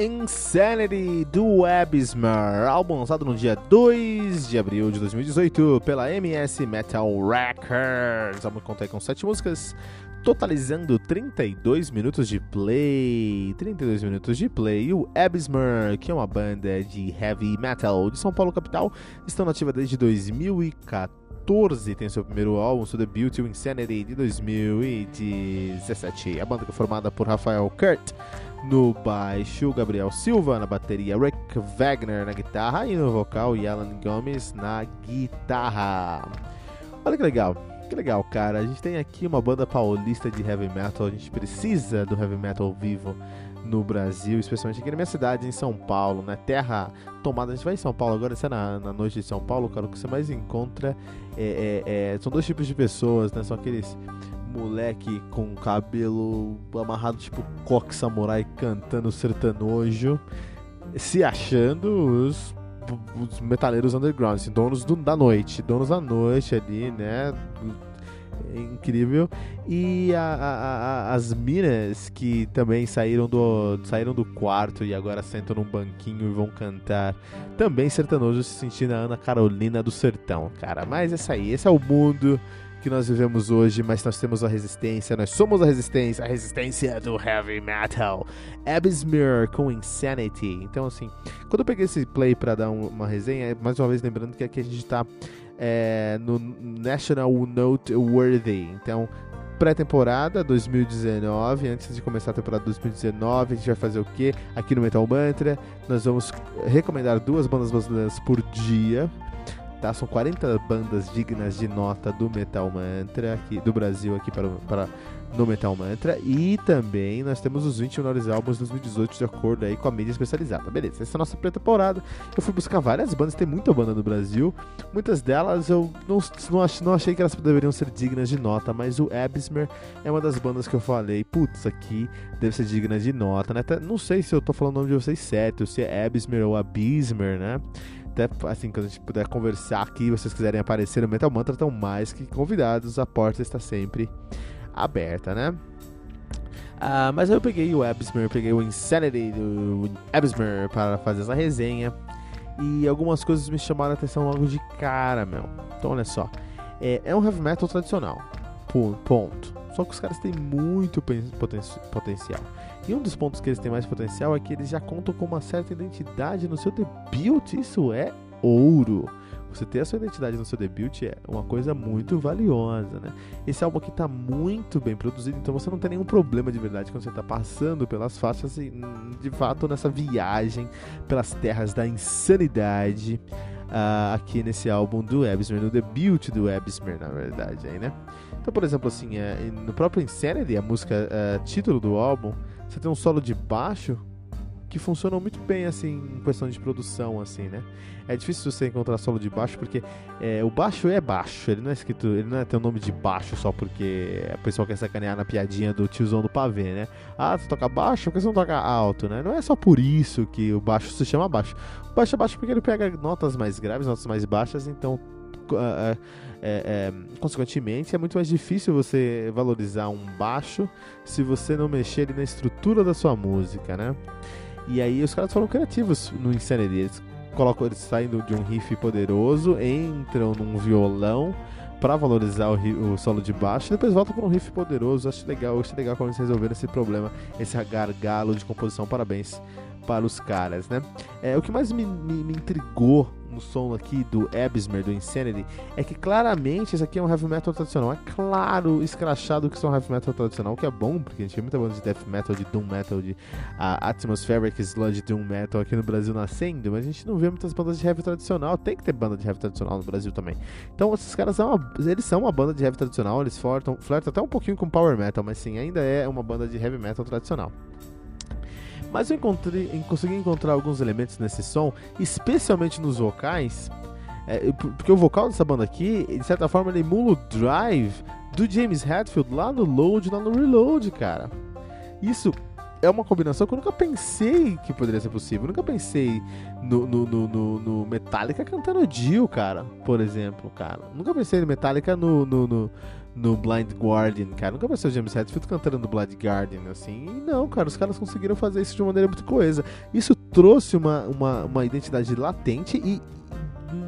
Insanity do Abysmer, álbum lançado no dia 2 de abril de 2018 pela MS Metal Records. O álbum conta com 7 músicas, totalizando 32 minutos de play. 32 minutos de play. E o Abysmer, que é uma banda de heavy metal de São Paulo capital, estão nativa desde 2014 tem seu primeiro álbum, seu debut, Insanity, de 2017. A banda que é formada por Rafael Kurt no baixo, Gabriel Silva na bateria, Rick Wagner na guitarra e no vocal, Alan Gomes na guitarra. Olha que legal, que legal, cara. A gente tem aqui uma banda paulista de heavy metal, a gente precisa do heavy metal vivo no Brasil, especialmente aqui na minha cidade, em São Paulo, na terra tomada. A gente vai em São Paulo agora, você é na, na noite de São Paulo, cara, o que você mais encontra é, é, é, são dois tipos de pessoas, né? São aqueles moleque com cabelo amarrado tipo coque samurai cantando sertanojo, se achando os, os metaleiros underground, assim, donos do, da noite, donos da noite ali, né? É incrível. E a, a, a, as minas que também saíram do, saíram do quarto e agora sentam num banquinho e vão cantar. Também sertanojo se sentindo a Ana Carolina do Sertão, cara. Mas essa aí, esse é o mundo que nós vivemos hoje, mas nós temos a resistência, nós somos a resistência, a resistência do heavy metal. Abyssmere com Insanity. Então, assim, quando eu peguei esse play para dar um, uma resenha, mais uma vez lembrando que aqui a gente tá é, no National Noteworthy. Então, pré-temporada 2019. Antes de começar a temporada 2019, a gente vai fazer o que? Aqui no Metal Mantra, nós vamos recomendar duas bandas brasileiras por dia tá? São 40 bandas dignas de nota do Metal Mantra aqui, do Brasil aqui para, para no Metal Mantra. E também nós temos os 20 melhores álbuns de 2018 de acordo aí com a mídia especializada. Beleza, essa é a nossa pré-temporada. Eu fui buscar várias bandas, tem muita banda no Brasil. Muitas delas eu não, não, achei, não achei que elas deveriam ser dignas de nota, mas o Abyssmer é uma das bandas que eu falei, putz, aqui deve ser digna de nota, né? Até, não sei se eu tô falando o nome de vocês certo, se é Abyssmer ou Abyssmer, né? Até assim, quando a gente puder conversar aqui, vocês quiserem aparecer no Metal Mantra, estão mais que convidados, a porta está sempre aberta, né? Uh, mas eu peguei o Abyssmer, peguei o Insanity do Abyssmer para fazer essa resenha. E algumas coisas me chamaram a atenção logo de cara, meu. Então olha só. É, é um heavy metal tradicional. Ponto. Só que os caras têm muito poten potencial. E um dos pontos que eles têm mais potencial é que eles já contam com uma certa identidade no seu debut. Isso é ouro. Você ter a sua identidade no seu debut é uma coisa muito valiosa, né? Esse álbum aqui tá muito bem produzido, então você não tem nenhum problema de verdade quando você tá passando pelas faixas e, de fato, nessa viagem pelas terras da insanidade uh, aqui nesse álbum do Abyssmer, no debut do Abyssmer, na verdade, aí, né? Então, por exemplo, assim, é, no próprio Insanity, a música é, título do álbum, você tem um solo de baixo que funcionam muito bem, assim, em questão de produção, assim, né? É difícil você encontrar solo de baixo, porque é, o baixo é baixo, ele não é escrito, ele não é tem o nome de baixo só porque a pessoa quer sacanear na piadinha do tiozão do pavê, né? Ah, você toca baixo, por que você não toca alto, né? Não é só por isso que o baixo se chama baixo. O baixo é baixo porque ele pega notas mais graves, notas mais baixas, então é, é, consequentemente, é muito mais difícil você valorizar um baixo se você não mexer na estrutura da sua música, né? E aí os caras foram criativos no Insanity. Eles colocam eles saindo de um riff poderoso, entram num violão para valorizar o, o, solo de baixo, e depois voltam para um riff poderoso. Acho legal, acho legal quando eles resolveram esse problema, esse gargalo de composição. Parabéns para os caras, né? É, o que mais me, me, me intrigou no som aqui do Abysmer, do Insanity, é que claramente isso aqui é um heavy metal tradicional. É claro, escrachado que isso é um heavy metal tradicional, o que é bom, porque a gente vê muita banda de death metal, de doom metal, de uh, atmospheric sludge doom metal aqui no Brasil nascendo, mas a gente não vê muitas bandas de heavy tradicional. Tem que ter banda de heavy tradicional no Brasil também. Então esses caras são uma, eles são uma banda de heavy tradicional, eles flertam, flertam até um pouquinho com power metal, mas sim, ainda é uma banda de heavy metal tradicional. Mas eu encontrei, consegui encontrar alguns elementos nesse som, especialmente nos vocais, é, porque o vocal dessa banda aqui, de certa forma, ele emula o drive do James Hetfield lá no Load, lá no Reload, cara. Isso é uma combinação que eu nunca pensei que poderia ser possível. Eu nunca pensei no, no, no, no, Metallica cantando Dio, cara, por exemplo, cara. Nunca pensei no Metallica no, no, no Blind Guardian, cara. Nunca o James Hetfield cantando no Blind Guardian, assim. E não, cara, os caras conseguiram fazer isso de uma maneira muito coesa. Isso trouxe uma, uma, uma identidade latente e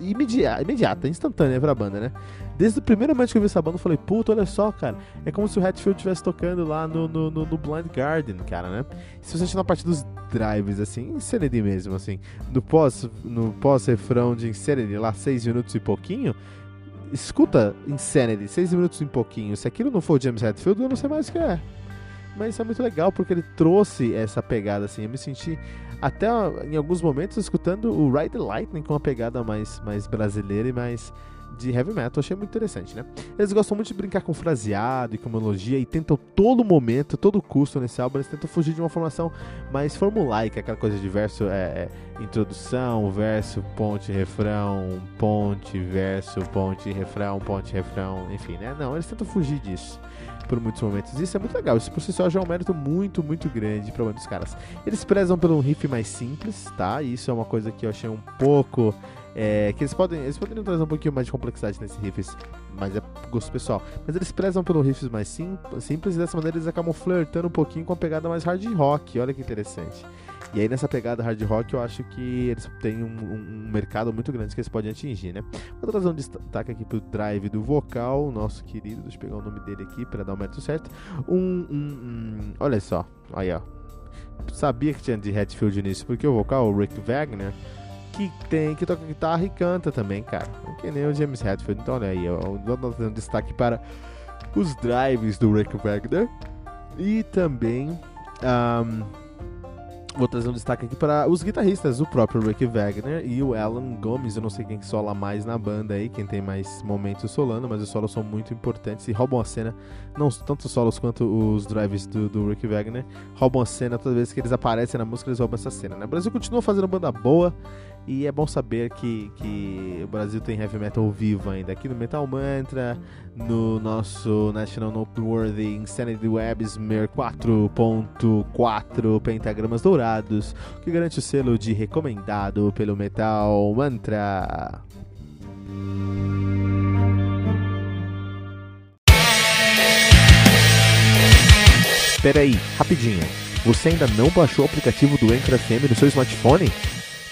imediata, imediata, instantânea pra banda, né? Desde o primeiro momento que eu vi essa banda, eu falei, puta, olha só, cara. É como se o Hatfield estivesse tocando lá no, no, no, no, Blind Garden, cara, né? Se você assistir na parte dos drives, assim, Insanity mesmo, assim, no pós, no pós-refrão de Insanity, lá seis minutos e pouquinho, escuta Insanity, seis minutos e pouquinho. Se aquilo não for James Hetfield, eu não sei mais o que é. Mas isso é muito legal porque ele trouxe essa pegada assim. Eu me senti até em alguns momentos escutando o Ride the Lightning com uma pegada mais, mais brasileira e mais de heavy metal, achei muito interessante, né? Eles gostam muito de brincar com fraseado e com melodia e tentam todo momento, todo custo nesse álbum, eles tentam fugir de uma formação mais formulaica, aquela coisa de verso, é, é, introdução, verso, ponte, refrão, ponte, verso, ponte, refrão, ponte, refrão, enfim, né? Não, eles tentam fugir disso por muitos momentos. Isso é muito legal. Isso por si só já é um mérito muito, muito grande para muitos caras. Eles prezam pelo riff mais simples, tá? Isso é uma coisa que eu achei um pouco é, que eles podem, eles poderiam trazer um pouquinho mais de complexidade nesse riffs, mas é gosto pessoal. Mas eles prezam pelo riffs mais sim, simples e dessa maneira eles acabam flertando um pouquinho com a pegada mais hard rock. Olha que interessante. E aí nessa pegada hard rock eu acho que eles têm um, um, um mercado muito grande que eles podem atingir, né? Vou trazer um destaque aqui pro drive do vocal, nosso querido, deixa eu pegar o nome dele aqui para dar o mérito certo. Um, um, olha só, aí ó. Sabia que tinha de Hatfield nisso, porque o vocal, o Rick Wagner, que tem, que toca guitarra e canta também, cara. Que nem o James Hetfield. Então, olha aí, eu vou dando destaque para os drives do Rick Wagner. E também um, vou trazer um destaque aqui para os guitarristas, o próprio Rick Wagner e o Alan Gomes. Eu não sei quem sola mais na banda aí, quem tem mais momentos solando, mas os solos são muito importantes e roubam a cena. Não tanto os solos quanto os drives do, do Rick Wagner roubam a cena toda vez que eles aparecem na música, eles roubam essa cena. Né? O Brasil continua fazendo banda boa. E é bom saber que, que o Brasil tem heavy metal vivo ainda. Aqui no Metal Mantra, no nosso National Noteworthy Insanity Websmer 4.4 pentagramas dourados, que garante o selo de recomendado pelo Metal Mantra. Peraí, rapidinho. Você ainda não baixou o aplicativo do Anchor FM no seu smartphone?